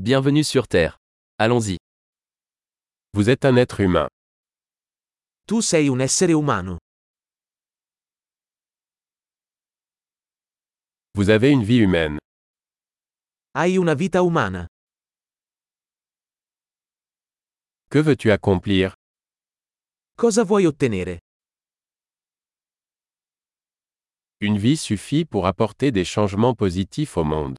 Bienvenue sur Terre. Allons-y. Vous êtes un être humain. Tu sei un essere umano. Vous avez une vie humaine. Hai una vita umana. Que veux-tu accomplir? Cosa vuoi ottenere? Une vie suffit pour apporter des changements positifs au monde.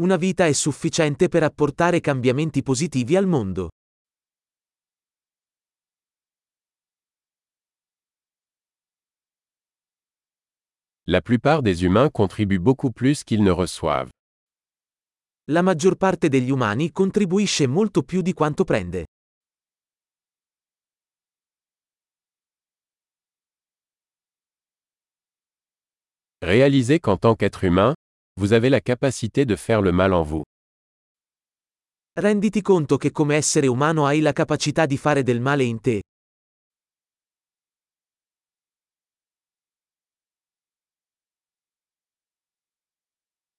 Una vita è sufficiente per apportare cambiamenti positivi al mondo. La plupart des humains contribuent beaucoup plus qu'ils ne reçoivent. La maggior parte degli umani contribuisce molto più di quanto prende. Réalisez qu'en tant qu'être humain, vous avez la capacité de faire le mal en vous. Renditi conto che come essere umano hai la capacità di fare del male in te.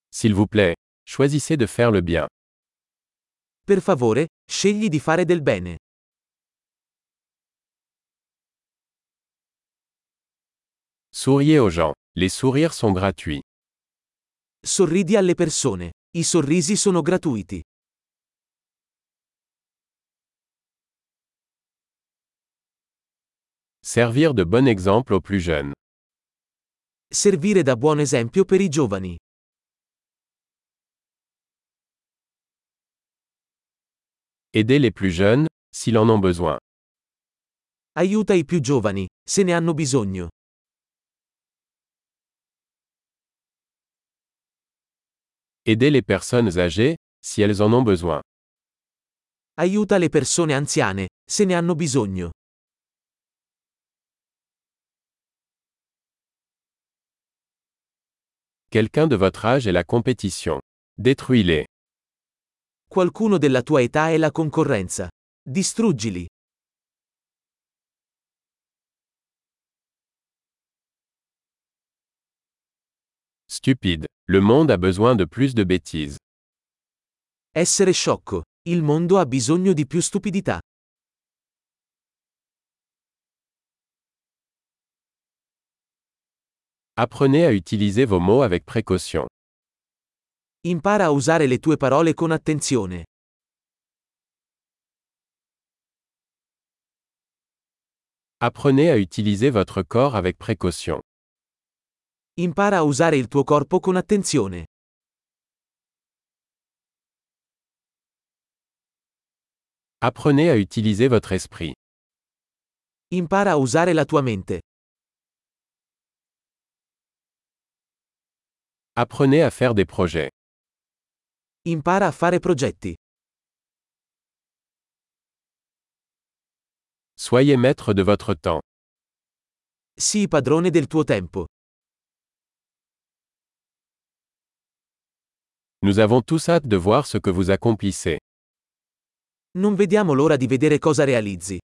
S'il vous plaît, choisissez de faire le bien. Per favore, scegli di fare del bene. Souriez aux gens. Les sourires sont gratuits. Sorridi alle persone. I sorrisi sono gratuiti. Servir de bon exemple aux plus jeunes. Servire da buon esempio per i giovani. Aider les plus jeunes, s'ils en ont besoin. Aiuta i più giovani, se ne hanno bisogno. Aider les personnes âgées, si elles en ont besoin. Aiuta le persone anziane, se ne hanno bisogno. Quelqu'un de votre âge est la compétition. Détruis-les. Qualcuno della tua età è la concorrenza. Distruggili. Stupide. Le monde a besoin de plus de bêtises. Essere sciocco. Il mondo ha bisogno di più stupidità. Apprenez à utiliser vos mots avec précaution. Impara a usare le tue parole con attenzione. Apprenez à utiliser votre corps avec précaution. Impara a usare il tuo corpo con attenzione. Apprenez à utiliser votre esprit. Impara a usare la tua mente. Apprenez à faire des projets. Impara a fare progetti. Soyez maître de votre temps. Sii padrone del tuo tempo. Nous avons tous hâte de voir ce que vous accomplissez. Non vediamo l'ora di vedere cosa realizzi.